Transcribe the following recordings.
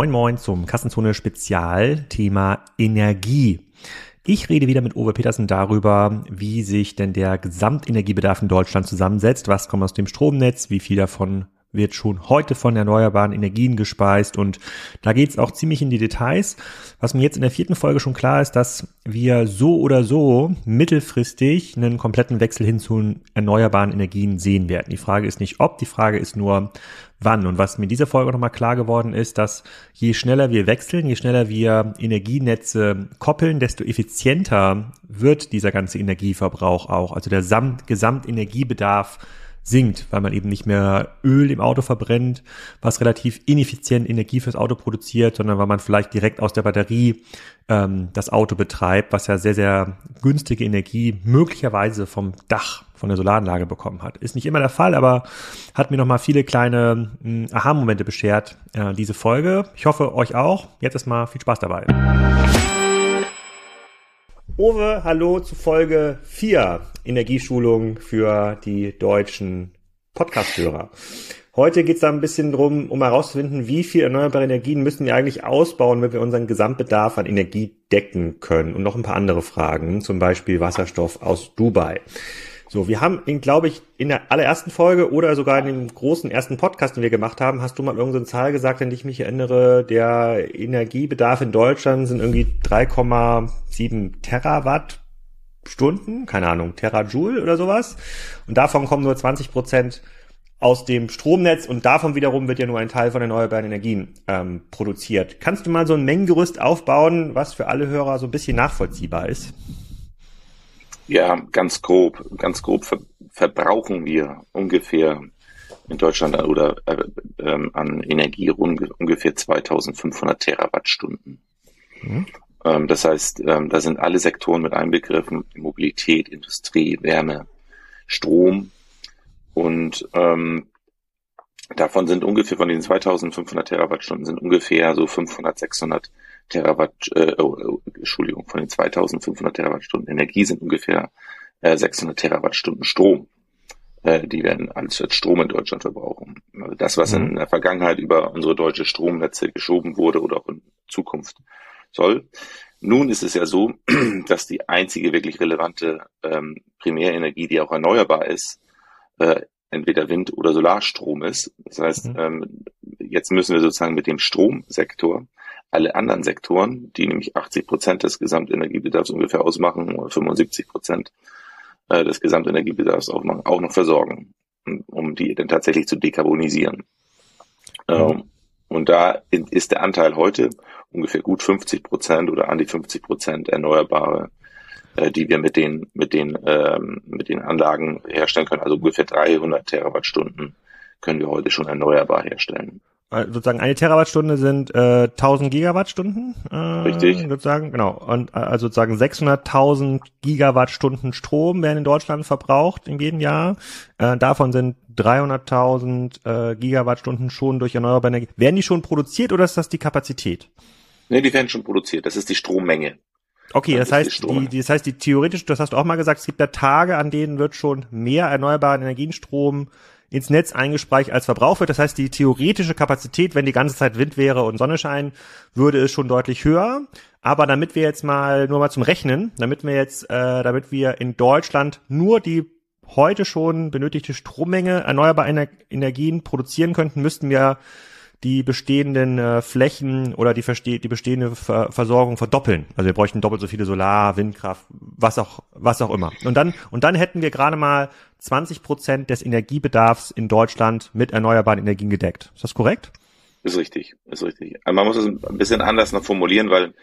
Moin Moin zum Kassenzone Spezial Thema Energie. Ich rede wieder mit Uwe Petersen darüber, wie sich denn der Gesamtenergiebedarf in Deutschland zusammensetzt, was kommt aus dem Stromnetz, wie viel davon wird schon heute von erneuerbaren Energien gespeist und da geht es auch ziemlich in die Details. Was mir jetzt in der vierten Folge schon klar ist, dass wir so oder so mittelfristig einen kompletten Wechsel hin zu erneuerbaren Energien sehen werden. Die Frage ist nicht ob, die Frage ist nur wann. Und was mir in dieser Folge nochmal klar geworden ist, dass je schneller wir wechseln, je schneller wir Energienetze koppeln, desto effizienter wird dieser ganze Energieverbrauch auch. Also der Gesamtenergiebedarf sinkt, weil man eben nicht mehr Öl im Auto verbrennt, was relativ ineffizient Energie fürs Auto produziert, sondern weil man vielleicht direkt aus der Batterie ähm, das Auto betreibt, was ja sehr, sehr günstige Energie möglicherweise vom Dach, von der Solaranlage bekommen hat. Ist nicht immer der Fall, aber hat mir nochmal viele kleine hm, Aha-Momente beschert, äh, diese Folge. Ich hoffe, euch auch. Jetzt erstmal viel Spaß dabei. Uwe, hallo zu Folge 4 Energieschulung für die deutschen Podcast-Hörer. Heute geht es da ein bisschen drum, um herauszufinden, wie viel erneuerbare Energien müssen wir eigentlich ausbauen, wenn wir unseren Gesamtbedarf an Energie decken können. Und noch ein paar andere Fragen, zum Beispiel Wasserstoff aus Dubai. So, wir haben ihn, glaube ich, in der allerersten Folge oder sogar in dem großen ersten Podcast, den wir gemacht haben, hast du mal irgendeine Zahl gesagt, an die ich mich erinnere, der Energiebedarf in Deutschland sind irgendwie 3,7 Terawattstunden, keine Ahnung, Terajoule oder sowas. Und davon kommen nur 20 Prozent aus dem Stromnetz und davon wiederum wird ja nur ein Teil von erneuerbaren Energien ähm, produziert. Kannst du mal so ein Mengengerüst aufbauen, was für alle Hörer so ein bisschen nachvollziehbar ist? Ja, ganz grob, ganz grob ver verbrauchen wir ungefähr in Deutschland oder äh, äh, an Energie rund, ungefähr 2500 Terawattstunden. Mhm. Ähm, das heißt, ähm, da sind alle Sektoren mit einbegriffen, Mobilität, Industrie, Wärme, Strom und ähm, davon sind ungefähr von den 2500 Terawattstunden sind ungefähr so 500, 600 Terawatt, äh, oh, oh, Entschuldigung, von den 2500 Terawattstunden Energie sind ungefähr äh, 600 Terawattstunden Strom. Äh, die werden als Strom in Deutschland verbrauchen. Also das, was mhm. in der Vergangenheit über unsere deutsche Stromnetze geschoben wurde oder auch in Zukunft soll. Nun ist es ja so, dass die einzige wirklich relevante ähm, Primärenergie, die auch erneuerbar ist, äh, entweder Wind- oder Solarstrom ist. Das heißt, mhm. ähm, jetzt müssen wir sozusagen mit dem Stromsektor alle anderen Sektoren, die nämlich 80 Prozent des Gesamtenergiebedarfs ungefähr ausmachen, oder 75 Prozent äh, des Gesamtenergiebedarfs ausmachen, auch noch versorgen, um die dann tatsächlich zu dekarbonisieren. Ähm, und da ist der Anteil heute ungefähr gut 50 Prozent oder an die 50 Prozent Erneuerbare, äh, die wir mit den, mit den, ähm, mit den Anlagen herstellen können. Also ungefähr 300 Terawattstunden können wir heute schon erneuerbar herstellen. Sozusagen eine Terawattstunde sind äh, 1000 Gigawattstunden. Äh, Richtig. Sozusagen, genau. Und äh, also sozusagen 600.000 Gigawattstunden Strom werden in Deutschland verbraucht in jedem Jahr. Äh, davon sind 300.000 äh, Gigawattstunden schon durch erneuerbare Energie. Werden die schon produziert oder ist das die Kapazität? Nee, die werden schon produziert. Das ist die Strommenge. Okay, das, das heißt, die, die, das heißt, die theoretisch, das hast du auch mal gesagt, es gibt ja Tage, an denen wird schon mehr erneuerbaren Energienstrom ins Netz eingespeist als Verbrauch wird. Das heißt, die theoretische Kapazität, wenn die ganze Zeit Wind wäre und Sonne scheint, würde es schon deutlich höher. Aber damit wir jetzt mal nur mal zum Rechnen, damit wir jetzt, äh, damit wir in Deutschland nur die heute schon benötigte Strommenge erneuerbarer Ener Energien produzieren könnten, müssten wir die bestehenden äh, Flächen oder die, die bestehende Ver Versorgung verdoppeln. Also wir bräuchten doppelt so viele Solar, Windkraft, was auch, was auch immer. Und dann, und dann hätten wir gerade mal 20 Prozent des Energiebedarfs in Deutschland mit erneuerbaren Energien gedeckt. Ist das korrekt? Ist richtig, ist richtig. Man muss es ein bisschen anders noch formulieren, weil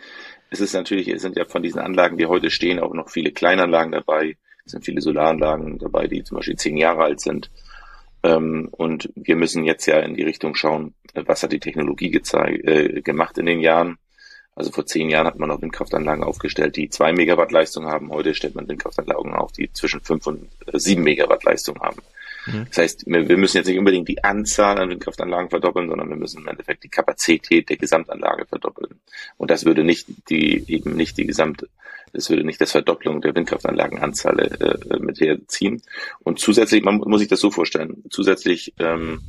es ist natürlich, es sind ja von diesen Anlagen, die heute stehen, auch noch viele Kleinanlagen dabei. Es sind viele Solaranlagen dabei, die zum Beispiel zehn Jahre alt sind. Ähm, und wir müssen jetzt ja in die Richtung schauen, was hat die Technologie äh, gemacht in den Jahren. Also vor zehn Jahren hat man noch Windkraftanlagen aufgestellt, die zwei Megawatt Leistung haben. Heute stellt man Windkraftanlagen auf, die zwischen fünf und sieben Megawatt Leistung haben. Mhm. Das heißt, wir müssen jetzt nicht unbedingt die Anzahl an Windkraftanlagen verdoppeln, sondern wir müssen im Endeffekt die Kapazität der Gesamtanlage verdoppeln. Und das würde nicht die, eben nicht die Gesamt, das würde nicht das Verdopplung der Windkraftanlagenanzahl äh, mit herziehen. Und zusätzlich, man muss sich das so vorstellen, zusätzlich ähm,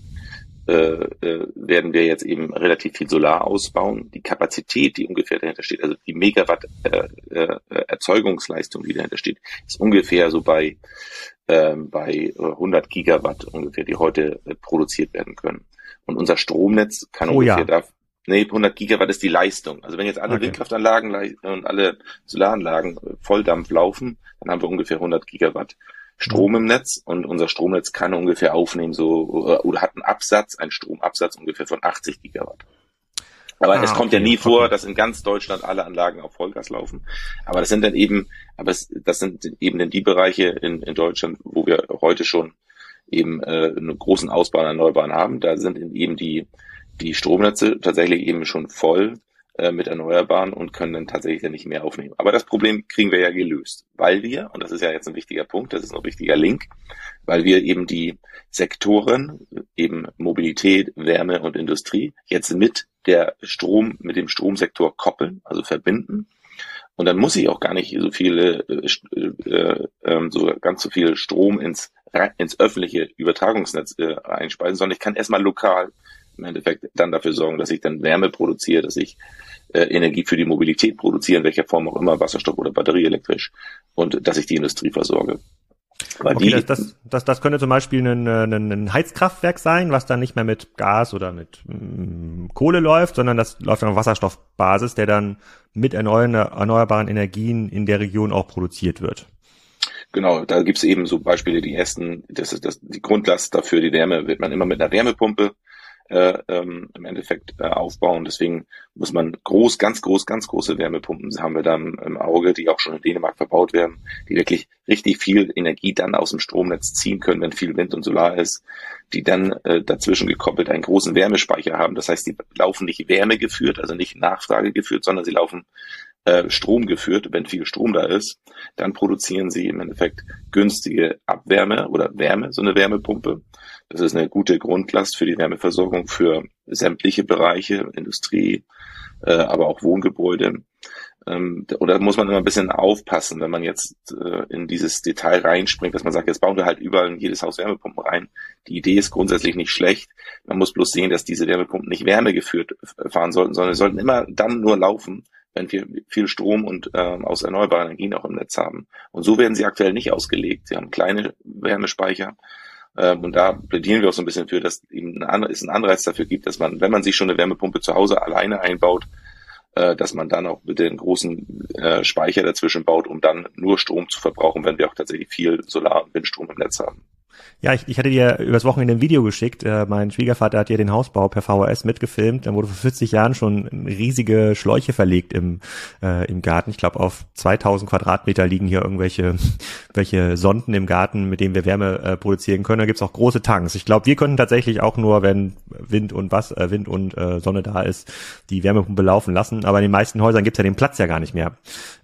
äh, äh, werden wir jetzt eben relativ viel Solar ausbauen. Die Kapazität, die ungefähr dahinter steht, also die Megawatt äh, äh, Erzeugungsleistung, die dahinter steht, ist ungefähr so bei bei 100 Gigawatt ungefähr, die heute äh, produziert werden können. Und unser Stromnetz kann oh, ungefähr ja. da, nee, 100 Gigawatt ist die Leistung. Also wenn jetzt alle okay. Windkraftanlagen und alle Solaranlagen äh, Volldampf laufen, dann haben wir ungefähr 100 Gigawatt. Strom im Netz und unser Stromnetz kann ungefähr aufnehmen so äh, oder hat einen Absatz, einen Stromabsatz ungefähr von 80 Gigawatt. Aber ah, es kommt okay, ja nie okay. vor, dass in ganz Deutschland alle Anlagen auf Vollgas laufen. Aber das sind dann eben, aber es, das sind eben dann die Bereiche in, in Deutschland, wo wir heute schon eben äh, einen großen Ausbau an Erneuerbaren haben. Da sind eben die, die Stromnetze tatsächlich eben schon voll äh, mit Erneuerbaren und können dann tatsächlich dann nicht mehr aufnehmen. Aber das Problem kriegen wir ja gelöst, weil wir, und das ist ja jetzt ein wichtiger Punkt, das ist ein wichtiger Link, weil wir eben die Sektoren, eben Mobilität, Wärme und Industrie, jetzt mit der Strom, mit dem Stromsektor koppeln, also verbinden. Und dann muss ich auch gar nicht so viele, äh, äh, äh, so ganz so viel Strom ins, ins öffentliche Übertragungsnetz äh, einspeisen, sondern ich kann erstmal lokal im Endeffekt dann dafür sorgen, dass ich dann Wärme produziere, dass ich äh, Energie für die Mobilität produziere, in welcher Form auch immer, Wasserstoff oder batterieelektrisch, und dass ich die Industrie versorge. Weil okay, die, das, das, das, das könnte zum Beispiel ein, ein, ein Heizkraftwerk sein, was dann nicht mehr mit Gas oder mit mm, Kohle läuft, sondern das läuft auf Wasserstoffbasis, der dann mit erneuerbaren Energien in der Region auch produziert wird. Genau, da gibt's eben so Beispiele, die ersten, das ist das, die Grundlast dafür, die Wärme wird man immer mit einer Wärmepumpe äh, ähm, im Endeffekt äh, aufbauen. Deswegen muss man groß, ganz groß, ganz große Wärmepumpen haben wir dann im Auge, die auch schon in Dänemark verbaut werden, die wirklich richtig viel Energie dann aus dem Stromnetz ziehen können, wenn viel Wind und Solar ist, die dann äh, dazwischen gekoppelt einen großen Wärmespeicher haben. Das heißt, die laufen nicht Wärme geführt, also nicht Nachfrage geführt, sondern sie laufen äh, Strom geführt, wenn viel Strom da ist, dann produzieren sie im Endeffekt günstige Abwärme oder Wärme, so eine Wärmepumpe. Das ist eine gute Grundlast für die Wärmeversorgung für sämtliche Bereiche, Industrie, äh, aber auch Wohngebäude. Ähm, oder muss man immer ein bisschen aufpassen, wenn man jetzt äh, in dieses Detail reinspringt, dass man sagt, jetzt bauen wir halt überall in jedes Haus Wärmepumpen rein. Die Idee ist grundsätzlich nicht schlecht. Man muss bloß sehen, dass diese Wärmepumpen nicht Wärme geführt fahren sollten, sondern sie sollten immer dann nur laufen, wenn wir viel Strom und äh, aus erneuerbaren Energien auch im Netz haben. Und so werden sie aktuell nicht ausgelegt. Sie haben kleine Wärmespeicher. Ähm, und da plädieren wir auch so ein bisschen für, dass es einen Anreiz dafür gibt, dass man, wenn man sich schon eine Wärmepumpe zu Hause alleine einbaut, äh, dass man dann auch bitte einen großen äh, Speicher dazwischen baut, um dann nur Strom zu verbrauchen, wenn wir auch tatsächlich viel Solar- und Windstrom im Netz haben. Ja, ich, ich hatte dir übers Wochenende ein Video geschickt. Äh, mein Schwiegervater hat dir den Hausbau per VHS mitgefilmt. Da wurde vor 40 Jahren schon riesige Schläuche verlegt im, äh, im Garten. Ich glaube, auf 2000 Quadratmeter liegen hier irgendwelche welche Sonden im Garten, mit denen wir Wärme äh, produzieren können. Da gibt's auch große Tanks. Ich glaube, wir können tatsächlich auch nur, wenn Wind und was, äh, Wind und äh, Sonne da ist, die Wärmepumpe laufen lassen. Aber in den meisten Häusern gibt's ja den Platz ja gar nicht mehr.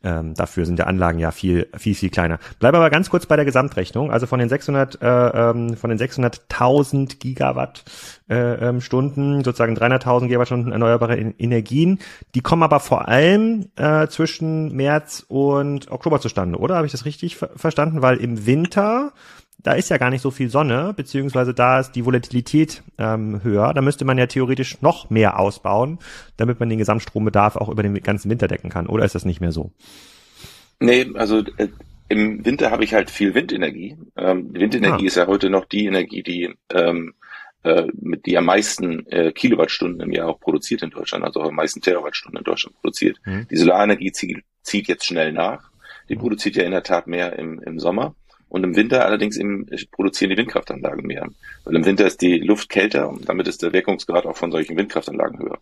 Ähm, dafür sind die Anlagen ja viel, viel, viel kleiner. Bleib aber ganz kurz bei der Gesamtrechnung. Also von den 600 äh, ähm, von den 600.000 Gigawatt äh, ähm, sozusagen 300.000 Gigawattstunden erneuerbare Energien. Die kommen aber vor allem äh, zwischen März und Oktober zustande, oder? Habe ich das richtig ver verstanden? Weil im Winter da ist ja gar nicht so viel Sonne, beziehungsweise da ist die Volatilität ähm, höher. Da müsste man ja theoretisch noch mehr ausbauen, damit man den Gesamtstrombedarf auch über den ganzen Winter decken kann. Oder ist das nicht mehr so? Nee, also äh, im Winter habe ich halt viel Windenergie. Ähm, Windenergie ah. ist ja heute noch die Energie, die ähm, äh, mit die am meisten äh, Kilowattstunden im Jahr auch produziert in Deutschland, also auch am meisten Terawattstunden in Deutschland produziert. Mhm. Die Solarenergie zieht, zieht jetzt schnell nach. Die mhm. produziert ja in der Tat mehr im, im Sommer. Und im Winter allerdings im, produzieren die Windkraftanlagen mehr. Weil im Winter ist die Luft kälter und damit ist der Wirkungsgrad auch von solchen Windkraftanlagen höher.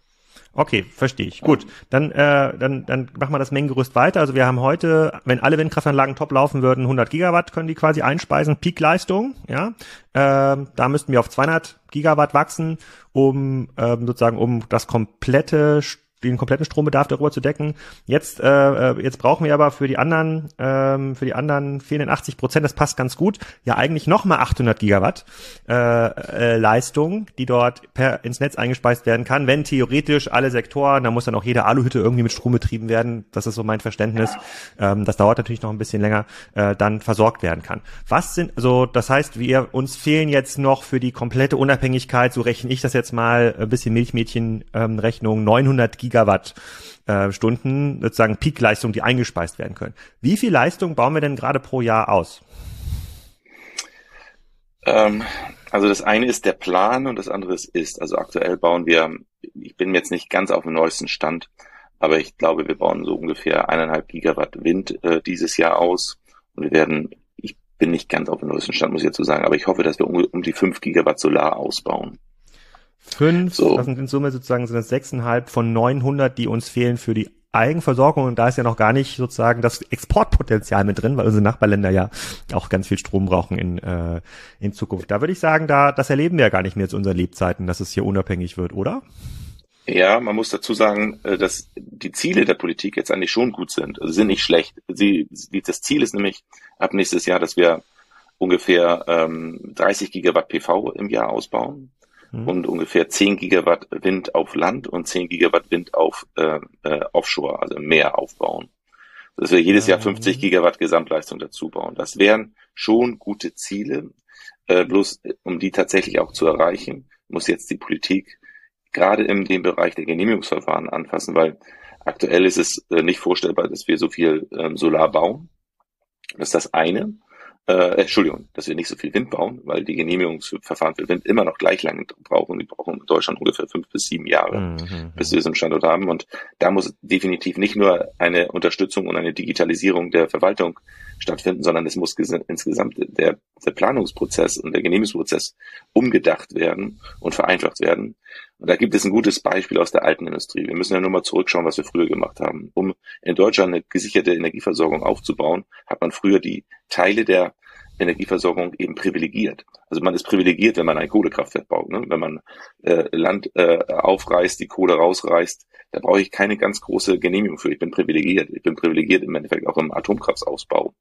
Okay, verstehe ich. Gut, dann, äh, dann, dann machen wir das Mengengerüst weiter. Also wir haben heute, wenn alle Windkraftanlagen top laufen würden, 100 Gigawatt können die quasi einspeisen, Peakleistung. Ja, ähm, da müssten wir auf 200 Gigawatt wachsen, um ähm, sozusagen um das komplette den kompletten Strombedarf darüber zu decken. Jetzt, äh, äh, jetzt brauchen wir aber für die anderen, ähm, für die anderen fehlenden 80 Prozent, das passt ganz gut, ja eigentlich nochmal 800 Gigawatt äh, äh, Leistung, die dort per ins Netz eingespeist werden kann, wenn theoretisch alle Sektoren, da muss dann auch jede Aluhütte irgendwie mit Strom betrieben werden, das ist so mein Verständnis, ähm, das dauert natürlich noch ein bisschen länger, äh, dann versorgt werden kann. Was sind, also das heißt, wir uns fehlen jetzt noch für die komplette Unabhängigkeit, so rechne ich das jetzt mal, ein bisschen Milchmädchen-Rechnung, ähm, 900 Gigawatt Gigawatt äh, Stunden sozusagen Peakleistung, die eingespeist werden können. Wie viel Leistung bauen wir denn gerade pro Jahr aus? Ähm, also das eine ist der Plan und das andere ist. Also aktuell bauen wir, ich bin jetzt nicht ganz auf dem neuesten Stand, aber ich glaube, wir bauen so ungefähr eineinhalb Gigawatt Wind äh, dieses Jahr aus und wir werden, ich bin nicht ganz auf dem neuesten Stand, muss ich dazu sagen, aber ich hoffe, dass wir um, um die fünf Gigawatt Solar ausbauen. Fünf, so. das sind in Summe sozusagen sind sechseinhalb von 900, die uns fehlen für die Eigenversorgung und da ist ja noch gar nicht sozusagen das Exportpotenzial mit drin, weil unsere Nachbarländer ja auch ganz viel Strom brauchen in, äh, in Zukunft. Da würde ich sagen, da das erleben wir ja gar nicht mehr zu unseren Lebzeiten, dass es hier unabhängig wird, oder? Ja, man muss dazu sagen, äh, dass die Ziele der Politik jetzt eigentlich schon gut sind. Also sind nicht schlecht. Sie, das Ziel ist nämlich ab nächstes Jahr, dass wir ungefähr ähm, 30 Gigawatt PV im Jahr ausbauen mhm. und ungefähr 10 Gigawatt Wind auf Land und 10 Gigawatt Wind auf äh, äh, Offshore, also im Meer aufbauen. Dass wir jedes Jahr 50 Gigawatt Gesamtleistung dazu bauen. Das wären schon gute Ziele. Äh, bloß um die tatsächlich auch zu erreichen, muss jetzt die Politik gerade in dem Bereich der Genehmigungsverfahren anfassen, weil aktuell ist es äh, nicht vorstellbar, dass wir so viel ähm, Solar bauen. Das ist das eine äh, Entschuldigung, dass wir nicht so viel Wind bauen, weil die Genehmigungsverfahren für Wind immer noch gleich lange brauchen. Die brauchen in Deutschland ungefähr fünf bis sieben Jahre, mhm. mhm bis wir so einen Standort haben. Und da muss definitiv nicht nur eine Unterstützung und eine Digitalisierung der Verwaltung stattfinden, sondern es muss insgesamt der, der Planungsprozess und der Genehmigungsprozess umgedacht werden und vereinfacht werden. Und da gibt es ein gutes Beispiel aus der alten Industrie. Wir müssen ja nur mal zurückschauen, was wir früher gemacht haben. Um in Deutschland eine gesicherte Energieversorgung aufzubauen, hat man früher die Teile der Energieversorgung eben privilegiert. Also man ist privilegiert, wenn man ein Kohlekraftwerk baut. Ne? Wenn man äh, Land äh, aufreißt, die Kohle rausreißt, da brauche ich keine ganz große Genehmigung für. Ich bin privilegiert. Ich bin privilegiert im Endeffekt auch im Atomkraftausbau.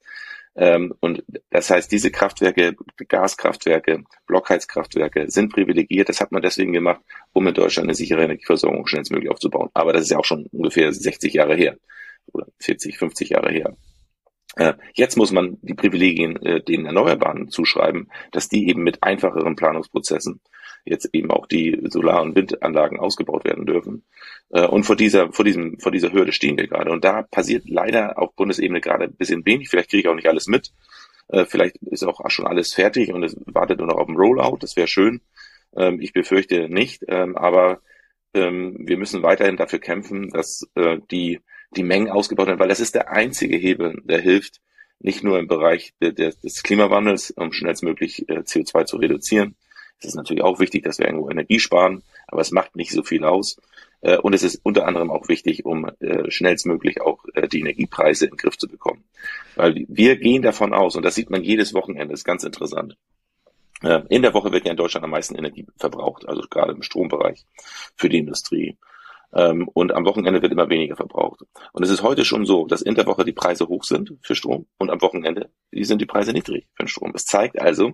Ähm, und das heißt, diese Kraftwerke, Gaskraftwerke, Blockheizkraftwerke sind privilegiert. Das hat man deswegen gemacht, um in Deutschland eine sichere Energieversorgung schnellstmöglich aufzubauen. Aber das ist ja auch schon ungefähr 60 Jahre her oder 40, 50 Jahre her. Äh, jetzt muss man die Privilegien äh, den Erneuerbaren zuschreiben, dass die eben mit einfacheren Planungsprozessen jetzt eben auch die Solar- und Windanlagen ausgebaut werden dürfen. Äh, und vor dieser, vor diesem, vor dieser Hürde stehen wir gerade. Und da passiert leider auf Bundesebene gerade ein bisschen wenig. Vielleicht kriege ich auch nicht alles mit. Vielleicht ist auch schon alles fertig und es wartet nur noch auf den Rollout. Das wäre schön. Ähm, ich befürchte nicht. Ähm, aber ähm, wir müssen weiterhin dafür kämpfen, dass die die Mengen ausgebaut werden, weil das ist der einzige Hebel, der hilft, nicht nur im Bereich de, de, des Klimawandels, um schnellstmöglich äh, CO2 zu reduzieren. Es ist natürlich auch wichtig, dass wir irgendwo Energie sparen, aber es macht nicht so viel aus. Äh, und es ist unter anderem auch wichtig, um äh, schnellstmöglich auch äh, die Energiepreise in den Griff zu bekommen. Weil wir gehen davon aus, und das sieht man jedes Wochenende, ist ganz interessant. Äh, in der Woche wird ja in Deutschland am meisten Energie verbraucht, also gerade im Strombereich für die Industrie. Ähm, und am Wochenende wird immer weniger verbraucht. Und es ist heute schon so, dass in der Woche die Preise hoch sind für Strom und am Wochenende sind die Preise niedrig für den Strom. Das zeigt also,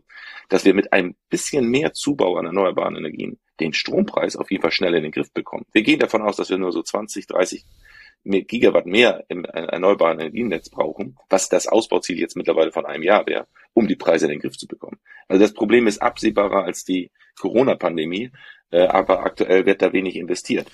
dass wir mit ein bisschen mehr Zubau an erneuerbaren Energien den Strompreis auf jeden Fall schnell in den Griff bekommen. Wir gehen davon aus, dass wir nur so 20, 30 Gigawatt mehr im erneuerbaren Energienetz brauchen, was das Ausbauziel jetzt mittlerweile von einem Jahr wäre, um die Preise in den Griff zu bekommen. Also das Problem ist absehbarer als die Corona-Pandemie, äh, aber aktuell wird da wenig investiert.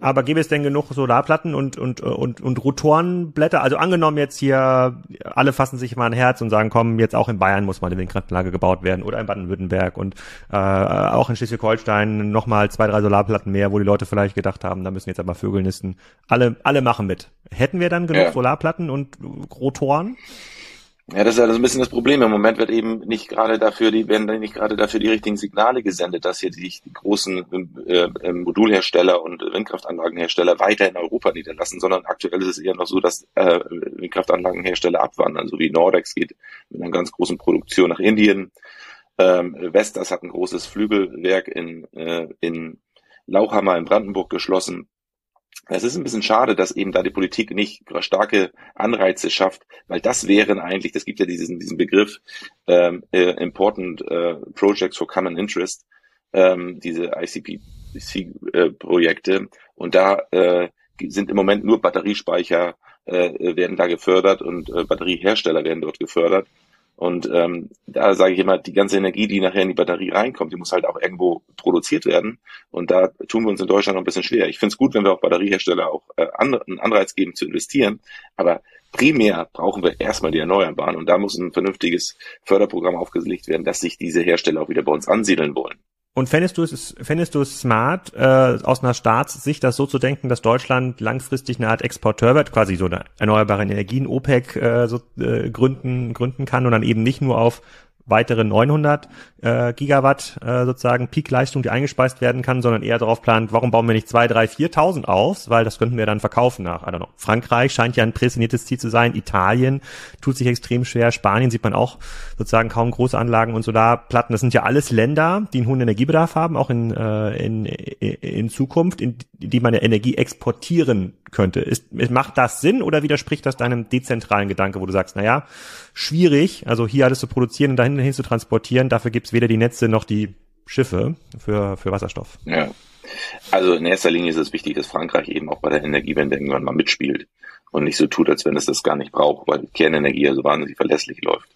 Aber gäbe es denn genug Solarplatten und, und, und, und Rotorenblätter? Also angenommen jetzt hier, alle fassen sich mal ein Herz und sagen, komm, jetzt auch in Bayern muss mal eine Windkraftanlage gebaut werden oder in Baden-Württemberg und äh, auch in Schleswig-Holstein nochmal zwei, drei Solarplatten mehr, wo die Leute vielleicht gedacht haben, da müssen jetzt aber Vögel nisten. Alle, alle machen mit. Hätten wir dann genug ja. Solarplatten und Rotoren? Ja, das ist ja halt ein bisschen das Problem. Im Moment wird eben nicht gerade dafür, die werden nicht gerade dafür die richtigen Signale gesendet, dass hier die, die großen äh, äh, Modulhersteller und Windkraftanlagenhersteller weiter in Europa niederlassen, sondern aktuell ist es eher noch so, dass äh, Windkraftanlagenhersteller abwandern, so wie Nordex geht mit einer ganz großen Produktion nach Indien. Ähm, Vestas hat ein großes Flügelwerk in, äh, in Lauchhammer in Brandenburg geschlossen. Es ist ein bisschen schade, dass eben da die Politik nicht starke Anreize schafft, weil das wären eigentlich, das gibt ja diesen, diesen Begriff ähm, äh, Important äh, Projects for Common Interest, ähm, diese ICPC-Projekte. Äh, und da äh, sind im Moment nur Batteriespeicher äh, werden da gefördert und äh, Batteriehersteller werden dort gefördert. Und ähm, da sage ich immer, die ganze Energie, die nachher in die Batterie reinkommt, die muss halt auch irgendwo produziert werden. Und da tun wir uns in Deutschland noch ein bisschen schwer. Ich finde es gut, wenn wir auch Batteriehersteller auch äh, einen Anreiz geben zu investieren. Aber primär brauchen wir erstmal die Erneuerbaren. Und da muss ein vernünftiges Förderprogramm aufgelegt werden, dass sich diese Hersteller auch wieder bei uns ansiedeln wollen. Und fändest du es, fändest du es smart, äh, aus einer Staatssicht das so zu denken, dass Deutschland langfristig eine Art Exporteur wird, quasi so eine erneuerbare Energien, OPEC äh, so, äh, gründen, gründen kann und dann eben nicht nur auf weitere 900 äh, Gigawatt äh, sozusagen Peakleistung, die eingespeist werden kann, sondern eher darauf plant, warum bauen wir nicht 2, 3, 4.000 auf, weil das könnten wir dann verkaufen nach, I don't know. Frankreich scheint ja ein präsentiertes Ziel zu sein, Italien tut sich extrem schwer, Spanien sieht man auch sozusagen kaum große Anlagen und Solarplatten. Das sind ja alles Länder, die einen hohen Energiebedarf haben, auch in, äh, in, in Zukunft, in die man ja Energie exportieren könnte. Ist, macht das Sinn oder widerspricht das deinem dezentralen Gedanke, wo du sagst, na ja, schwierig, also hier alles zu produzieren und dahin hin zu transportieren, dafür gibt's weder die Netze noch die Schiffe für, für Wasserstoff. Ja. Also in erster Linie ist es wichtig, dass Frankreich eben auch bei der Energiewende irgendwann mal mitspielt und nicht so tut, als wenn es das gar nicht braucht, weil Kernenergie ja so wahnsinnig verlässlich läuft.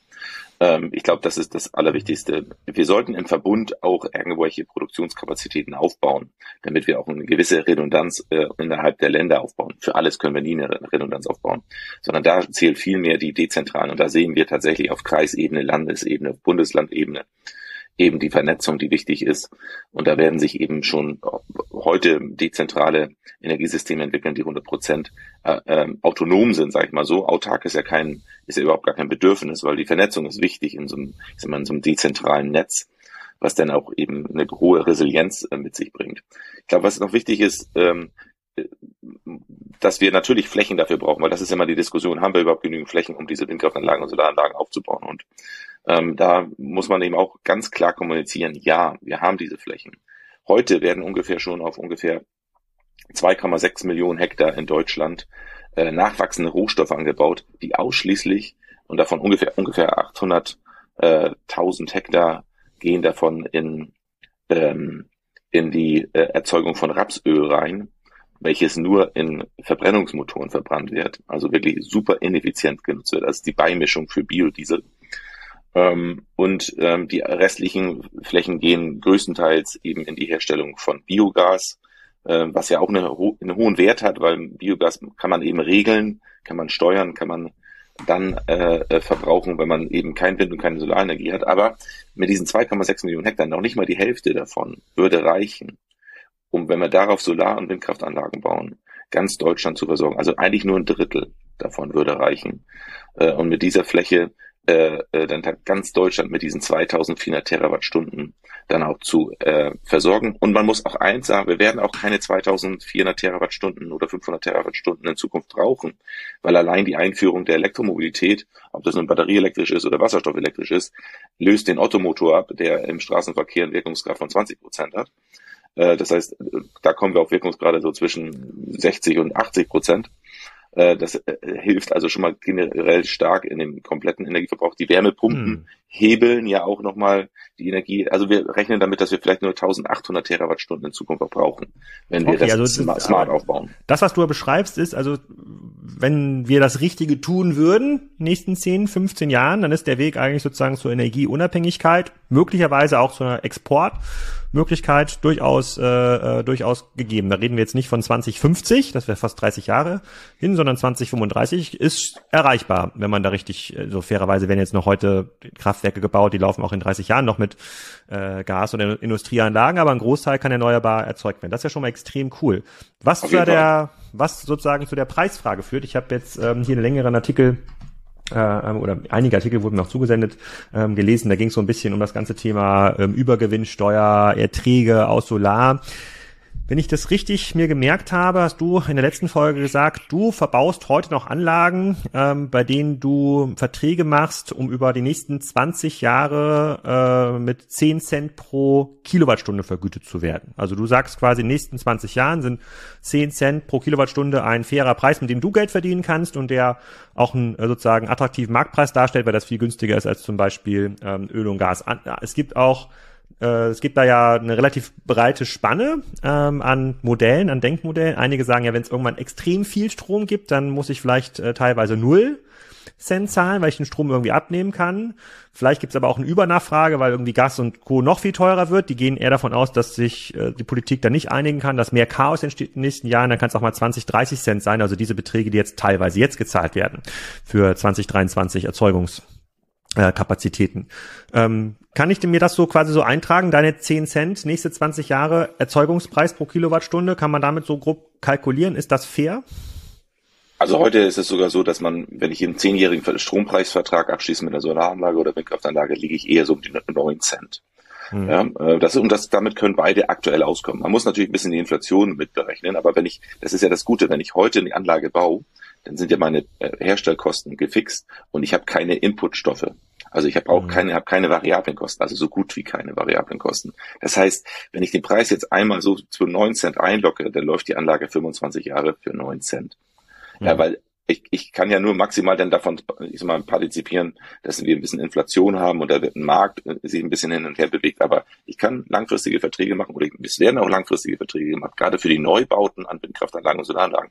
Ähm, ich glaube, das ist das Allerwichtigste. Wir sollten im Verbund auch irgendwelche Produktionskapazitäten aufbauen, damit wir auch eine gewisse Redundanz äh, innerhalb der Länder aufbauen. Für alles können wir nie eine Redundanz aufbauen, sondern da zählt viel mehr die dezentralen. Und da sehen wir tatsächlich auf Kreisebene, Landesebene, Bundeslandebene eben die Vernetzung, die wichtig ist. Und da werden sich eben schon heute dezentrale Energiesysteme entwickeln, die 100 Prozent äh, äh, autonom sind, sage ich mal so. Autark ist ja kein, ist ja überhaupt gar kein Bedürfnis, weil die Vernetzung ist wichtig in so einem, ich sag mal, in so einem dezentralen Netz, was dann auch eben eine hohe Resilienz äh, mit sich bringt. Ich glaube, was noch wichtig ist, ähm, dass wir natürlich Flächen dafür brauchen, weil das ist immer die Diskussion, haben wir überhaupt genügend Flächen, um diese Windkraftanlagen und Solaranlagen aufzubauen? Und ähm, da muss man eben auch ganz klar kommunizieren, ja, wir haben diese Flächen. Heute werden ungefähr schon auf ungefähr 2,6 Millionen Hektar in Deutschland äh, nachwachsende Rohstoffe angebaut, die ausschließlich und davon ungefähr ungefähr 800.000 äh, Hektar gehen davon in ähm, in die äh, Erzeugung von Rapsöl rein, welches nur in Verbrennungsmotoren verbrannt wird, also wirklich super ineffizient genutzt wird. Das ist die Beimischung für Biodiesel. Ähm, und ähm, die restlichen Flächen gehen größtenteils eben in die Herstellung von Biogas, äh, was ja auch eine, einen hohen Wert hat, weil Biogas kann man eben regeln, kann man steuern, kann man dann äh, äh verbrauchen, wenn man eben kein Wind und keine Solarenergie hat. Aber mit diesen 2,6 Millionen Hektar, noch nicht mal die Hälfte davon würde reichen, um, wenn wir darauf Solar- und Windkraftanlagen bauen, ganz Deutschland zu versorgen. Also eigentlich nur ein Drittel davon würde reichen. Äh, und mit dieser Fläche äh, dann ganz Deutschland mit diesen 2400 Terawattstunden dann auch zu äh, versorgen. Und man muss auch eins sagen, wir werden auch keine 2400 Terawattstunden oder 500 Terawattstunden in Zukunft brauchen, weil allein die Einführung der Elektromobilität, ob das nun batterieelektrisch ist oder wasserstoffelektrisch ist, löst den Ottomotor ab, der im Straßenverkehr einen Wirkungsgrad von 20 Prozent hat. Äh, das heißt, da kommen wir auf Wirkungsgrade so zwischen 60 und 80 Prozent. Äh, das äh, hilft also schon mal generell stark in dem kompletten Energieverbrauch. Die Wärmepumpen hm. hebeln ja auch nochmal die Energie. Also wir rechnen damit, dass wir vielleicht nur 1800 Terawattstunden in Zukunft verbrauchen, wenn wir okay, das also smart, smart aufbauen. Das, was du beschreibst, ist also, wenn wir das Richtige tun würden, nächsten 10, 15 Jahren, dann ist der Weg eigentlich sozusagen zur Energieunabhängigkeit, möglicherweise auch zu einer Export Möglichkeit durchaus, äh, äh, durchaus gegeben. Da reden wir jetzt nicht von 2050, das wäre fast 30 Jahre hin, sondern 2035 ist erreichbar, wenn man da richtig, äh, so fairerweise werden jetzt noch heute Kraftwerke gebaut, die laufen auch in 30 Jahren noch mit äh, Gas- oder Industrieanlagen, aber ein Großteil kann erneuerbar erzeugt werden. Das ist ja schon mal extrem cool. Was zu der, was sozusagen zu der Preisfrage führt, ich habe jetzt ähm, hier einen längeren Artikel äh, ähm, oder einige Artikel wurden noch zugesendet, ähm, gelesen. Da ging es so ein bisschen um das ganze Thema ähm, Übergewinnsteuer, Erträge aus Solar. Wenn ich das richtig mir gemerkt habe, hast du in der letzten Folge gesagt, du verbaust heute noch Anlagen, ähm, bei denen du Verträge machst, um über die nächsten 20 Jahre äh, mit 10 Cent pro Kilowattstunde vergütet zu werden. Also du sagst quasi, in den nächsten 20 Jahren sind 10 Cent pro Kilowattstunde ein fairer Preis, mit dem du Geld verdienen kannst und der auch einen äh, sozusagen attraktiven Marktpreis darstellt, weil das viel günstiger ist als zum Beispiel ähm, Öl und Gas. Es gibt auch äh, es gibt da ja eine relativ breite Spanne ähm, an Modellen, an Denkmodellen. Einige sagen ja, wenn es irgendwann extrem viel Strom gibt, dann muss ich vielleicht äh, teilweise null Cent zahlen, weil ich den Strom irgendwie abnehmen kann. Vielleicht gibt es aber auch eine Übernachfrage, weil irgendwie Gas und Co. noch viel teurer wird. Die gehen eher davon aus, dass sich äh, die Politik da nicht einigen kann, dass mehr Chaos entsteht in den nächsten Jahren. Dann kann es auch mal 20, 30 Cent sein. Also diese Beträge, die jetzt teilweise jetzt gezahlt werden für 2023 Erzeugungs äh, Kapazitäten. Ähm, kann ich mir das so quasi so eintragen? Deine 10 Cent, nächste 20 Jahre Erzeugungspreis pro Kilowattstunde, kann man damit so grob kalkulieren? Ist das fair? Also heute ist es sogar so, dass man, wenn ich einen zehnjährigen Strompreisvertrag abschließe mit einer Solaranlage oder Windkraftanlage, liege ich eher so um die 9 Cent. Mhm. Ja, äh, das, und das, damit können beide aktuell auskommen. Man muss natürlich ein bisschen die Inflation mitberechnen, aber wenn ich, das ist ja das Gute, wenn ich heute eine Anlage baue, dann sind ja meine äh, Herstellkosten gefixt und ich habe keine Inputstoffe. Also ich habe auch mhm. keine, habe keine variablen Kosten, also so gut wie keine variablen Kosten. Das heißt, wenn ich den Preis jetzt einmal so zu 9 Cent einlocke, dann läuft die Anlage 25 Jahre für 9 Cent. Mhm. Ja, weil ich, ich kann ja nur maximal dann davon ich sag mal, partizipieren, dass wir ein bisschen Inflation haben und da wird ein Markt äh, sich ein bisschen hin und her bewegt. Aber ich kann langfristige Verträge machen oder es werden auch langfristige Verträge gemacht, gerade für die Neubauten an Windkraftanlagen und Solaranlagen,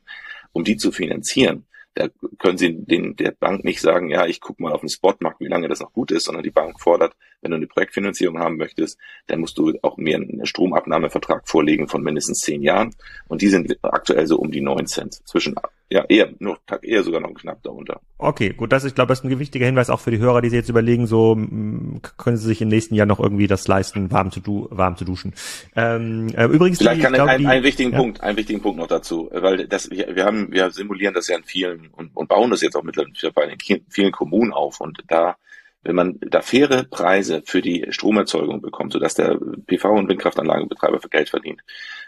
um die zu finanzieren. Da können Sie den, der Bank nicht sagen, ja, ich gucke mal auf den Spotmarkt, wie lange das noch gut ist, sondern die Bank fordert, wenn du eine Projektfinanzierung haben möchtest, dann musst du auch mir einen Stromabnahmevertrag vorlegen von mindestens zehn Jahren. Und die sind aktuell so um die neun Cent. Zwischen, ja, eher, noch, eher sogar noch knapp darunter. Okay, gut, das ist, ich glaube, das ist ein wichtiger Hinweis auch für die Hörer, die sich jetzt überlegen, so, können sie sich im nächsten Jahr noch irgendwie das leisten, warm zu, du warm zu duschen. Ähm, äh, übrigens. Vielleicht die, kann ich glaub, einen, einen wichtigen ja. Punkt, einen wichtigen Punkt noch dazu, weil das, wir, wir haben, wir simulieren das ja in vielen und, und bauen das jetzt auch mittlerweile in vielen Kommunen auf und da wenn man da faire Preise für die Stromerzeugung bekommt, sodass der PV- und Windkraftanlagenbetreiber für Geld verdient,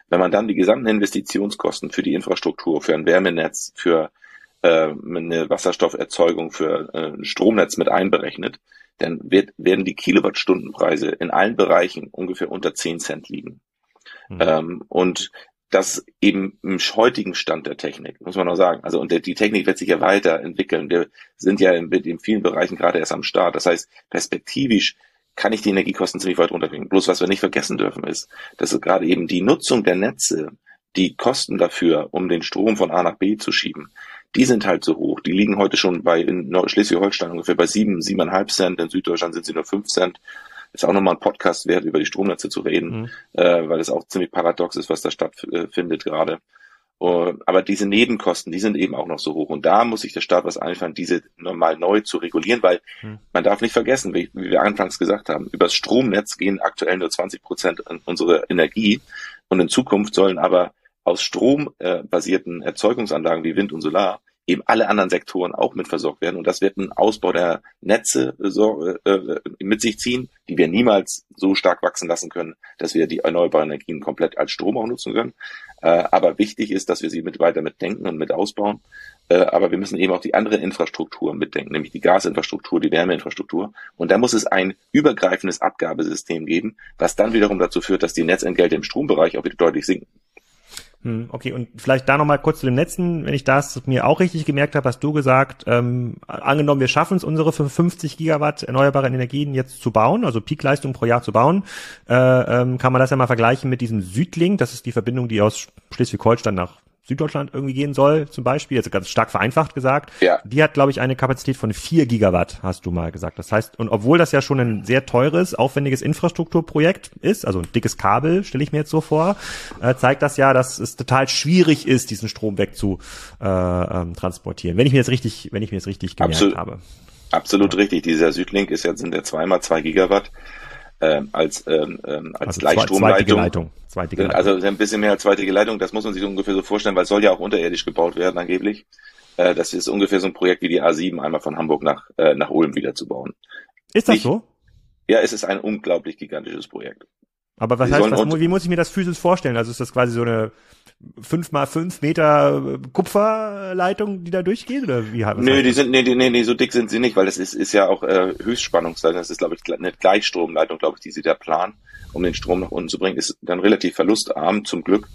wenn man dann die gesamten Investitionskosten für die Infrastruktur, für ein Wärmenetz, für äh, eine Wasserstofferzeugung, für äh, ein Stromnetz mit einberechnet, dann wird, werden die Kilowattstundenpreise in allen Bereichen ungefähr unter 10 Cent liegen. Mhm. Ähm, und das eben im heutigen Stand der Technik, muss man noch sagen. Also und der, die Technik wird sich ja weiterentwickeln. Wir sind ja in, in vielen Bereichen gerade erst am Start. Das heißt, perspektivisch kann ich die Energiekosten ziemlich weit runterbringen. Bloß was wir nicht vergessen dürfen ist, dass gerade eben die Nutzung der Netze, die Kosten dafür, um den Strom von A nach B zu schieben, die sind halt so hoch. Die liegen heute schon bei in Schleswig-Holstein ungefähr bei sieben, siebeneinhalb Cent. In Süddeutschland sind sie nur fünf Cent ist auch nochmal ein Podcast wert, über die Stromnetze zu reden, mhm. äh, weil es auch ziemlich paradox ist, was da stattfindet gerade. Aber diese Nebenkosten, die sind eben auch noch so hoch. Und da muss sich der Staat was einfallen, diese normal neu zu regulieren, weil mhm. man darf nicht vergessen, wie, wie, wir anfangs gesagt haben, übers Stromnetz gehen aktuell nur 20 Prozent an unsere Energie. Und in Zukunft sollen aber aus Strom äh, Erzeugungsanlagen wie Wind und Solar eben alle anderen Sektoren auch mit versorgt werden. Und das wird einen Ausbau der Netze so, äh, äh, mit sich ziehen, die wir niemals so stark wachsen lassen können, dass wir die erneuerbaren Energien komplett als Strom auch nutzen können. Äh, aber wichtig ist, dass wir sie mit weiter mitdenken und mit ausbauen. Äh, aber wir müssen eben auch die andere Infrastruktur mitdenken, nämlich die Gasinfrastruktur, die Wärmeinfrastruktur. Und da muss es ein übergreifendes Abgabesystem geben, was dann wiederum dazu führt, dass die Netzentgelte im Strombereich auch wieder deutlich sinken. Hm, okay, und vielleicht da nochmal kurz zu dem letzten, wenn ich das mir auch richtig gemerkt habe, hast du gesagt, ähm, angenommen, wir schaffen es, unsere 50 Gigawatt erneuerbaren Energien jetzt zu bauen, also Peakleistung pro Jahr zu bauen, äh, ähm, kann man das ja mal vergleichen mit diesem Südlink, das ist die Verbindung, die aus Schleswig-Holstein nach Süddeutschland irgendwie gehen soll, zum Beispiel, also ganz stark vereinfacht gesagt, ja. die hat, glaube ich, eine Kapazität von vier Gigawatt, hast du mal gesagt. Das heißt, und obwohl das ja schon ein sehr teures, aufwendiges Infrastrukturprojekt ist, also ein dickes Kabel, stelle ich mir jetzt so vor, äh, zeigt das ja, dass es total schwierig ist, diesen Strom weg zu äh, ähm, transportieren. Wenn ich mir jetzt richtig, wenn ich mir jetzt richtig gemerkt Absolut. habe. Absolut ja. richtig. Dieser Südlink ist jetzt sind der zweimal zwei Gigawatt ähm, als, ähm, ähm als also Gleichstromleitung. Leitung. Zweite Leitung. Also ein bisschen mehr als zweite Leitung, das muss man sich ungefähr so vorstellen, weil es soll ja auch unterirdisch gebaut werden angeblich. Äh, das ist ungefähr so ein Projekt wie die A7 einmal von Hamburg nach, äh, nach Ulm wieder zu bauen. Ist das ich, so? Ja, es ist ein unglaublich gigantisches Projekt. Aber was Sie heißt, was, wie muss ich mir das physisch vorstellen? Also ist das quasi so eine fünf mal fünf Meter Kupferleitung, die da durchgeht? Oder wie was Nö, die sind, nee, nee, nee, so dick sind sie nicht, weil das ist, ist ja auch äh, Höchstspannungsleitung. Das ist, glaube ich, eine Gleichstromleitung, glaube ich, die sie da planen, um den Strom nach unten zu bringen. Ist dann relativ verlustarm zum Glück.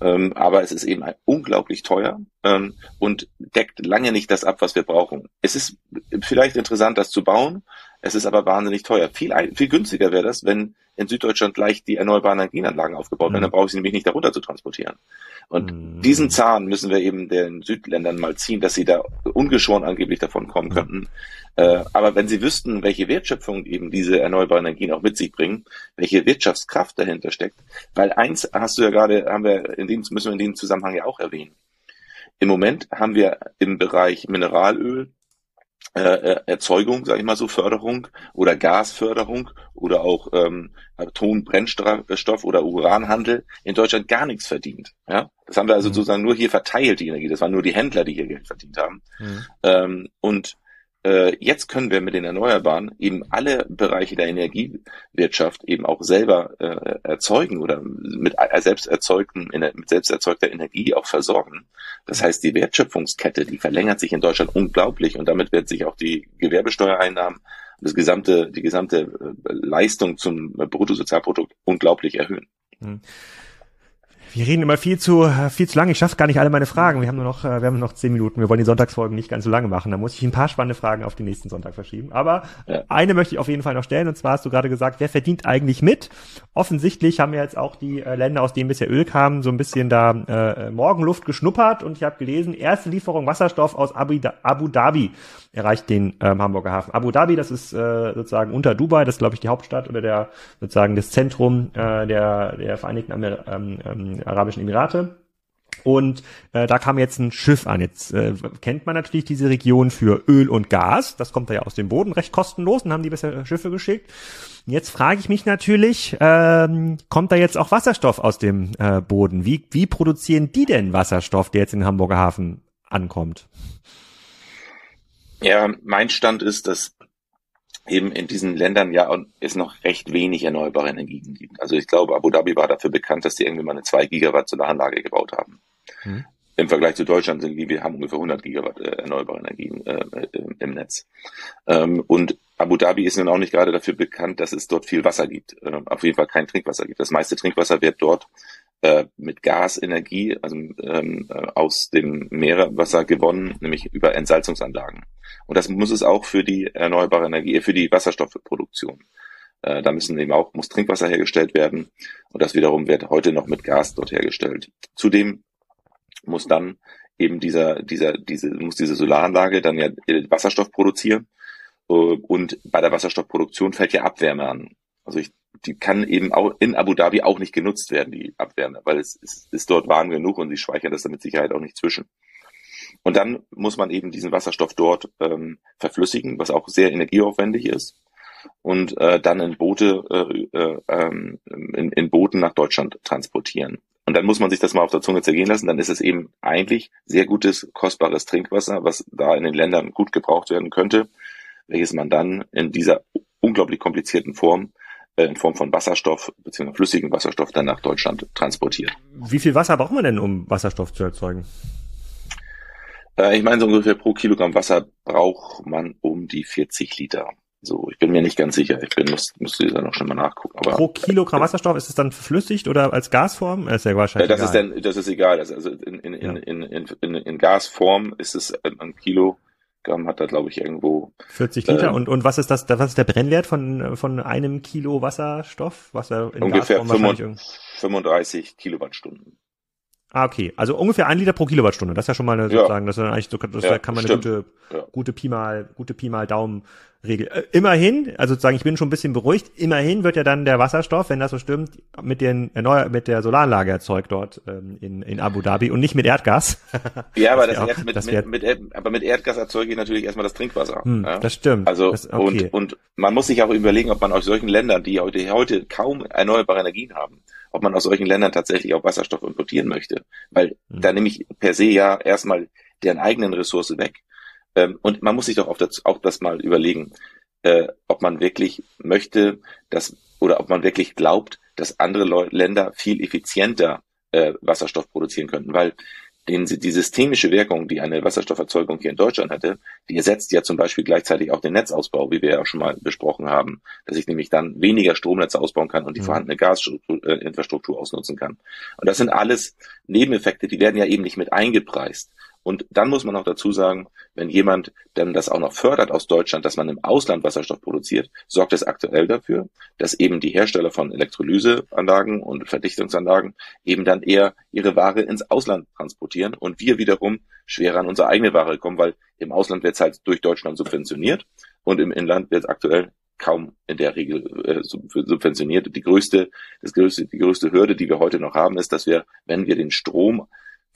Ähm, aber es ist eben unglaublich teuer ähm, und deckt lange nicht das ab, was wir brauchen. Es ist vielleicht interessant, das zu bauen. Es ist aber wahnsinnig teuer. Viel, viel günstiger wäre das, wenn in Süddeutschland gleich die erneuerbaren Energienanlagen aufgebaut werden. Mhm. Dann brauche ich sie nämlich nicht darunter zu transportieren. Und Mhm. diesen Zahn müssen wir eben den Südländern mal ziehen, dass sie da ungeschoren angeblich davon kommen könnten. Äh, aber wenn sie wüssten, welche Wertschöpfung eben diese erneuerbaren Energien auch mit sich bringen, welche Wirtschaftskraft dahinter steckt, weil eins hast du ja gerade, haben wir in dem, müssen wir in dem Zusammenhang ja auch erwähnen. Im Moment haben wir im Bereich Mineralöl äh, äh, Erzeugung, sage ich mal so, Förderung oder Gasförderung oder auch ähm, Atombrennstoff oder Uranhandel in Deutschland gar nichts verdient. Ja, das haben wir also Mhm. sozusagen nur hier verteilt die Energie. Das waren nur die Händler, die hier Geld verdient haben. Mhm. Ähm, und äh, jetzt können wir mit den Erneuerbaren eben alle Bereiche der Energiewirtschaft eben auch selber äh, erzeugen oder mit äh, selbst erzeugten, mit selbst erzeugter Energie auch versorgen. Das heißt, die Wertschöpfungskette, die verlängert sich in Deutschland unglaublich und damit wird sich auch die Gewerbesteuereinnahmen, das gesamte, die gesamte äh, Leistung zum Bruttosozialprodukt unglaublich erhöhen. Wir reden immer viel zu äh, viel zu lange. Ich schaffe gar nicht alle meine Fragen. Wir haben nur noch äh, wir haben noch zehn Minuten. Wir wollen die Sonntagsfolgen nicht ganz so lange machen. Da muss ich ein paar spannende Fragen auf den nächsten Sonntag verschieben. Aber Ja. eine möchte ich auf jeden Fall noch stellen. Und zwar hast du gerade gesagt, wer verdient eigentlich mit? Offensichtlich haben ja jetzt auch die äh, Länder, aus denen bisher Öl kam, so ein bisschen da äh, Morgenluft geschnuppert. Und ich habe gelesen, erste Lieferung Wasserstoff aus Abu, Abu Dhabi erreicht den ähm, Hamburger Hafen. Abu Dhabi, das ist äh, sozusagen unter Dubai, das ist glaube ich die Hauptstadt oder der sozusagen das Zentrum äh, der der Vereinigten Amer ähm, ähm, Arabischen Emirate. Und äh, da kam jetzt ein Schiff an. Jetzt äh, kennt man natürlich diese Region für Öl und Gas. Das kommt da ja aus dem Boden recht kostenlos und haben die bisher Schiffe geschickt. Jetzt frage ich mich natürlich, ähm, kommt da jetzt auch Wasserstoff aus dem äh, Boden? Wie, wie produzieren die denn Wasserstoff, der jetzt in Hamburger Hafen ankommt? Ja, mein Stand ist, dass eben in diesen Ländern ja es noch recht wenig erneuerbare Energien gibt. Also ich glaube, Abu Dhabi war dafür bekannt, dass die irgendwie mal eine 2 Gigawatt Solaranlage gebaut haben. Hm. Im Vergleich zu Deutschland sind wir, wir haben ungefähr 100 Gigawatt äh, erneuerbare Energien äh, äh, im Netz. Ähm, und Abu Dhabi ist nun auch nicht gerade dafür bekannt, dass es dort viel Wasser gibt. Äh, auf jeden Fall kein Trinkwasser gibt. Das meiste Trinkwasser wird dort äh, mit Gasenergie, also ähm, äh, aus dem Meerwasser gewonnen, nämlich über Entsalzungsanlagen. Und das muss es auch für die erneuerbare Energie, äh, für die Wasserstoffproduktion. Äh, da müssen eben auch, muss Trinkwasser hergestellt werden. Und das wiederum wird heute noch mit Gas dort hergestellt. Zudem muss dann eben dieser, dieser, diese, muss diese Solaranlage dann ja Wasserstoff produzieren. Und bei der Wasserstoffproduktion fällt ja Abwärme an. Also ich, die kann eben auch in Abu Dhabi auch nicht genutzt werden, die Abwärme, weil es ist, ist dort warm genug und sie speichern das dann mit Sicherheit auch nicht zwischen. Und dann muss man eben diesen Wasserstoff dort ähm, verflüssigen, was auch sehr energieaufwendig ist. Und äh, dann in Boote, äh, äh, ähm, in, in Booten nach Deutschland transportieren. Und dann muss man sich das mal auf der Zunge zergehen lassen. Dann ist es eben eigentlich sehr gutes, kostbares Trinkwasser, was da in den Ländern gut gebraucht werden könnte, welches man dann in dieser unglaublich komplizierten Form, in Form von Wasserstoff bzw. flüssigen Wasserstoff dann nach Deutschland transportiert. Wie viel Wasser braucht man denn, um Wasserstoff zu erzeugen? Äh, ich meine, so ungefähr pro Kilogramm Wasser braucht man um die 40 Liter. So, ich bin mir nicht ganz sicher. Ich bin, muss, müsste da noch schon mal nachgucken. Aber Pro Kilogramm Wasserstoff ist es dann verflüssigt oder als Gasform? Das ist ja äh, wahrscheinlich das ist egal. dann, das ist egal. Das, also in, in, in, in, in, in, in Gasform ist es ein, ein Kilogramm hat da glaube ich irgendwo 40 Liter ähm, und, und was ist das, was ist der Brennwert von, von einem Kilo Wasserstoff? Was er in ungefähr Gasform wahrscheinlich irgend- 35 Kilowattstunden. Ah, okay. Also ungefähr ein Liter pro Kilowattstunde. Das ist ja schon mal eine, Ja. sozusagen, das ist ja eigentlich so, das Ja, kann man eine stimmt. gute, Ja. gute Pi mal, gute Pi mal Daumen-Regel. Äh, immerhin, also sozusagen, ich bin schon ein bisschen beruhigt. Immerhin wird ja dann der Wasserstoff, wenn das so stimmt, mit den erneuer, mit der Solaranlage erzeugt dort ähm, in, in Abu Dhabi und nicht mit Erdgas. Ja, aber Das das auch- mit, das mit, mit, aber mit Erdgas erzeuge ich natürlich erstmal das Trinkwasser. Hm? Das stimmt. Also das, okay. und, und man muss sich auch überlegen, ob man aus solchen Ländern, die heute, heute kaum erneuerbare Energien haben, ob man aus solchen Ländern tatsächlich auch Wasserstoff importieren möchte. Weil Mhm. da nehme ich per se ja erstmal deren eigenen Ressource weg. Ähm, und man muss sich doch auch das, auch das mal überlegen, äh, ob man wirklich möchte, dass oder ob man wirklich glaubt, dass andere Leu Länder viel effizienter äh, Wasserstoff produzieren könnten, weil den, die systemische Wirkung, die eine Wasserstofferzeugung hier in Deutschland hätte, die ersetzt ja zum Beispiel gleichzeitig auch den Netzausbau, wie wir ja auch schon mal besprochen haben, dass ich nämlich dann weniger Stromnetze ausbauen kann und die mhm. vorhandene Gasinfrastruktur ausnutzen kann. Und das sind alles Nebeneffekte, die werden ja eben nicht mit eingepreist. Und dann muss man auch dazu sagen, wenn jemand dann das auch noch fördert aus Deutschland, dass man im Ausland Wasserstoff produziert, sorgt es aktuell dafür, dass eben die Hersteller von Elektrolyseanlagen und Verdichtungsanlagen eben dann eher ihre Ware ins Ausland transportieren und wir wiederum schwerer an unsere eigene Ware kommen, weil im Ausland wird es halt durch Deutschland subventioniert und im Inland wird es aktuell kaum in der Regel äh, subventioniert. Die größte, das größte, die größte Hürde, die wir heute noch haben, ist, dass wir, wenn wir den Strom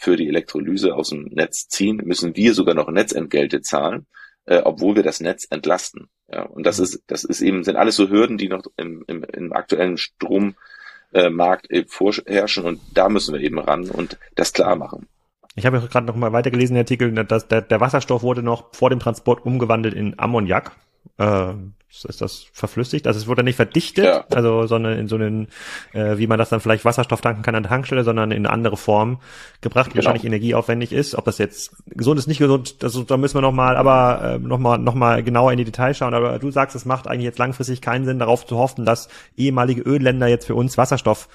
für die Elektrolyse aus dem Netz ziehen, müssen wir sogar noch Netzentgelte zahlen, äh, obwohl wir das Netz entlasten. Ja, und das mhm. ist, das ist eben, sind alles so Hürden, die noch im, im, im aktuellen Strommarkt äh, vorherrschen und da müssen wir eben ran und das klar machen. Ich habe gerade noch mal weitergelesen, den Artikel, dass der, der Wasserstoff wurde noch vor dem Transport umgewandelt in Ammoniak. Äh, ist das verflüssigt. Also es wurde nicht verdichtet, ja. also sondern in so einen, äh, wie man das dann vielleicht Wasserstoff tanken kann an der Tankstelle, sondern in eine andere Form gebracht, die genau. wahrscheinlich energieaufwendig ist. Ob das jetzt gesund ist, nicht gesund, das, da müssen wir noch mal, aber äh, noch mal noch mal genauer in die Details schauen. Aber du sagst, es macht eigentlich jetzt langfristig keinen Sinn, darauf zu hoffen, dass ehemalige Ölländer jetzt für uns Wasserstoff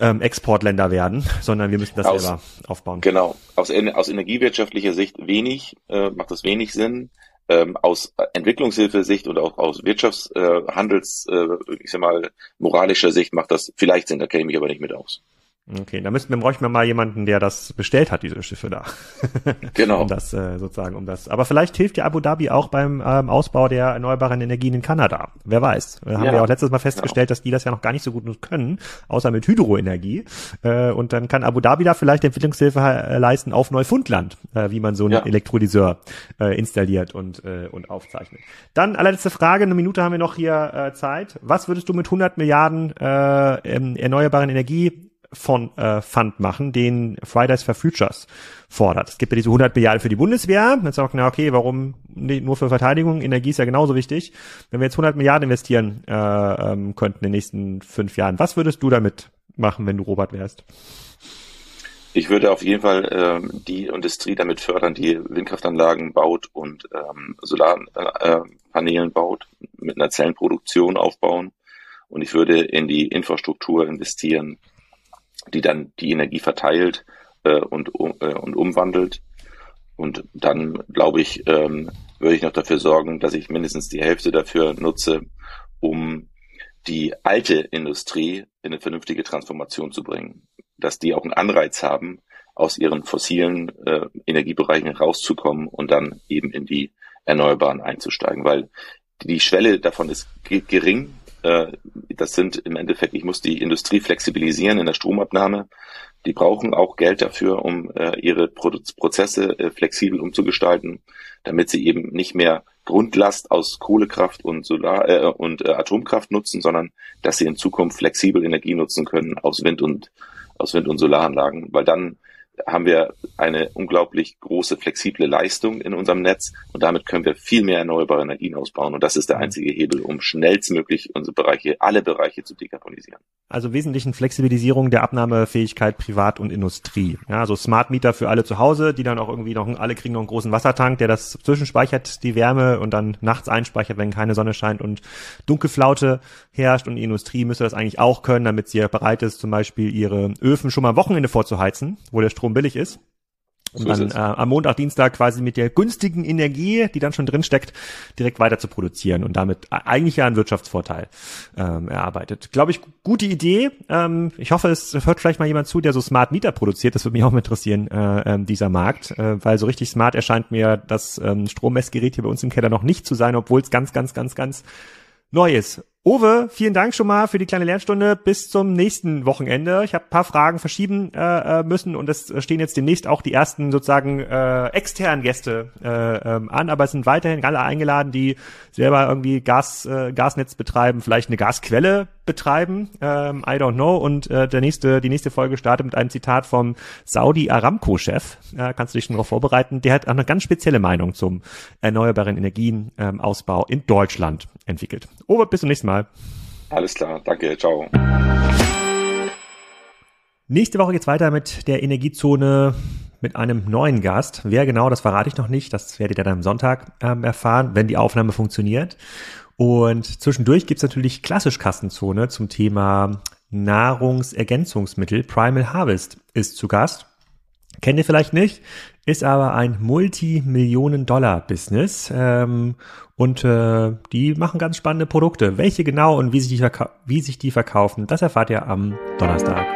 ähm, Exportländer werden, sondern wir müssen das aus, selber aufbauen. Genau. Aus, aus energiewirtschaftlicher Sicht wenig, äh, macht das wenig Sinn ähm, aus Entwicklungshilfesicht und auch aus Wirtschaftshandels, äh, äh, ich sag mal, moralischer Sicht macht das vielleicht Sinn, da kenne ich mich aber nicht mit aus. Okay, da müssten wir bräuchten wir mal jemanden, der das bestellt hat, diese Schiffe da. Genau. um das äh, sozusagen, um das. Aber vielleicht hilft ja Abu Dhabi auch beim ähm, Ausbau der erneuerbaren Energien in Kanada. Wer weiß? Äh, haben ja, wir auch letztes Mal festgestellt, genau. dass die das ja noch gar nicht so gut können, außer mit Hydroenergie. Äh, und dann kann Abu Dhabi da vielleicht Entwicklungshilfe äh, leisten auf Neufundland, äh, wie man so einen ja. Elektrolyseur äh, installiert und äh, und aufzeichnet. Dann allerletzte Frage, eine Minute haben wir noch hier äh, Zeit. Was würdest du mit 100 Milliarden äh, erneuerbaren Energie von äh, Fund machen, den Fridays for Futures fordert. Es gibt ja diese 100 Milliarden für die Bundeswehr. Dann sagt na okay, warum nicht nur für Verteidigung? Energie ist ja genauso wichtig. Wenn wir jetzt 100 Milliarden investieren äh, ähm, könnten in den nächsten fünf Jahren, was würdest du damit machen, wenn du Robert wärst? Ich würde auf jeden Fall ähm, die Industrie damit fördern, die Windkraftanlagen baut und ähm, Solarpanelen äh, baut, mit einer Zellenproduktion aufbauen. Und ich würde in die Infrastruktur investieren, die dann die Energie verteilt äh, und, äh, und umwandelt. Und dann, glaube ich, ähm, würde ich noch dafür sorgen, dass ich mindestens die Hälfte dafür nutze, um die alte Industrie in eine vernünftige Transformation zu bringen. Dass die auch einen Anreiz haben, aus ihren fossilen äh, Energiebereichen rauszukommen und dann eben in die Erneuerbaren einzusteigen, weil die Schwelle davon ist gering, das sind im Endeffekt, ich muss die Industrie flexibilisieren in der Stromabnahme. Die brauchen auch Geld dafür, um äh, ihre Prozesse äh, flexibel umzugestalten, damit sie eben nicht mehr Grundlast aus Kohlekraft und Solar äh, und äh, Atomkraft nutzen, sondern dass sie in Zukunft flexibel Energie nutzen können aus Wind und aus Wind- und Solaranlagen, weil dann haben wir eine unglaublich große flexible Leistung in unserem Netz und damit können wir viel mehr erneuerbare Energien ausbauen und das ist der mhm. einzige Hebel, um schnellstmöglich unsere Bereiche, alle Bereiche zu dekarbonisieren. Also wesentlichen Flexibilisierung der Abnahmefähigkeit Privat und Industrie. Ja, also Smart Meter für alle zu Hause, die dann auch irgendwie noch, alle kriegen noch einen großen Wassertank, der das zwischenspeichert, die Wärme und dann nachts einspeichert, wenn keine Sonne scheint und Dunkelflaute herrscht und die Industrie müsste das eigentlich auch können, damit sie bereit ist, zum Beispiel ihre Öfen schon mal am Wochenende vorzuheizen, wo der Strom Strom billig ist. Und so dann äh, am Montag, Dienstag quasi mit der günstigen Energie, die dann schon drin steckt, direkt weiter zu produzieren und damit eigentlich ja einen Wirtschaftsvorteil ähm, erarbeitet. Glaube ich, gute Idee. Ähm, ich hoffe, es hört vielleicht mal jemand zu, der so Smart Meter produziert. Das würde mich auch mal interessieren, äh, äh, dieser Markt, äh, weil so richtig smart erscheint mir das ähm, Strommessgerät hier bei uns im Keller noch nicht zu sein, obwohl es ganz, ganz, ganz, ganz neu ist. Uwe, vielen Dank schon mal für die kleine Lernstunde. Bis zum nächsten Wochenende. Ich habe paar Fragen verschieben äh, äh, müssen und es stehen jetzt demnächst auch die ersten sozusagen äh, externen Gäste äh, ähm, an, aber es sind weiterhin alle eingeladen, die selber irgendwie Gas, äh, Gasnetz betreiben, vielleicht eine Gasquelle betreiben. Ähm, I don't know. Und äh, der nächste, die nächste Folge startet mit einem Zitat vom Saudi Aramco-Chef. Äh, kannst du dich schon darauf vorbereiten? Der hat auch eine ganz spezielle Meinung zum erneuerbaren Energienausbau ähm, in Deutschland entwickelt. Uwe, bis zum nächsten Mal. Alles klar, danke, ciao. Nächste Woche geht's weiter mit der Energiezone mit einem neuen Gast. Wer genau, das verrate ich noch nicht. Das werdet ihr dann am Sonntag ähm, erfahren, wenn die Aufnahme funktioniert. Und zwischendurch gibt's natürlich klassisch Kassenzone zum Thema Nahrungsergänzungsmittel. Primal Harvest ist zu Gast. Kennt ihr vielleicht nicht, ist aber ein Multimillionen-Dollar-Business ähm, und äh, die machen ganz spannende Produkte. Welche genau und wie sich, die wie sich die verkaufen, das erfahrt ihr am Donnerstag.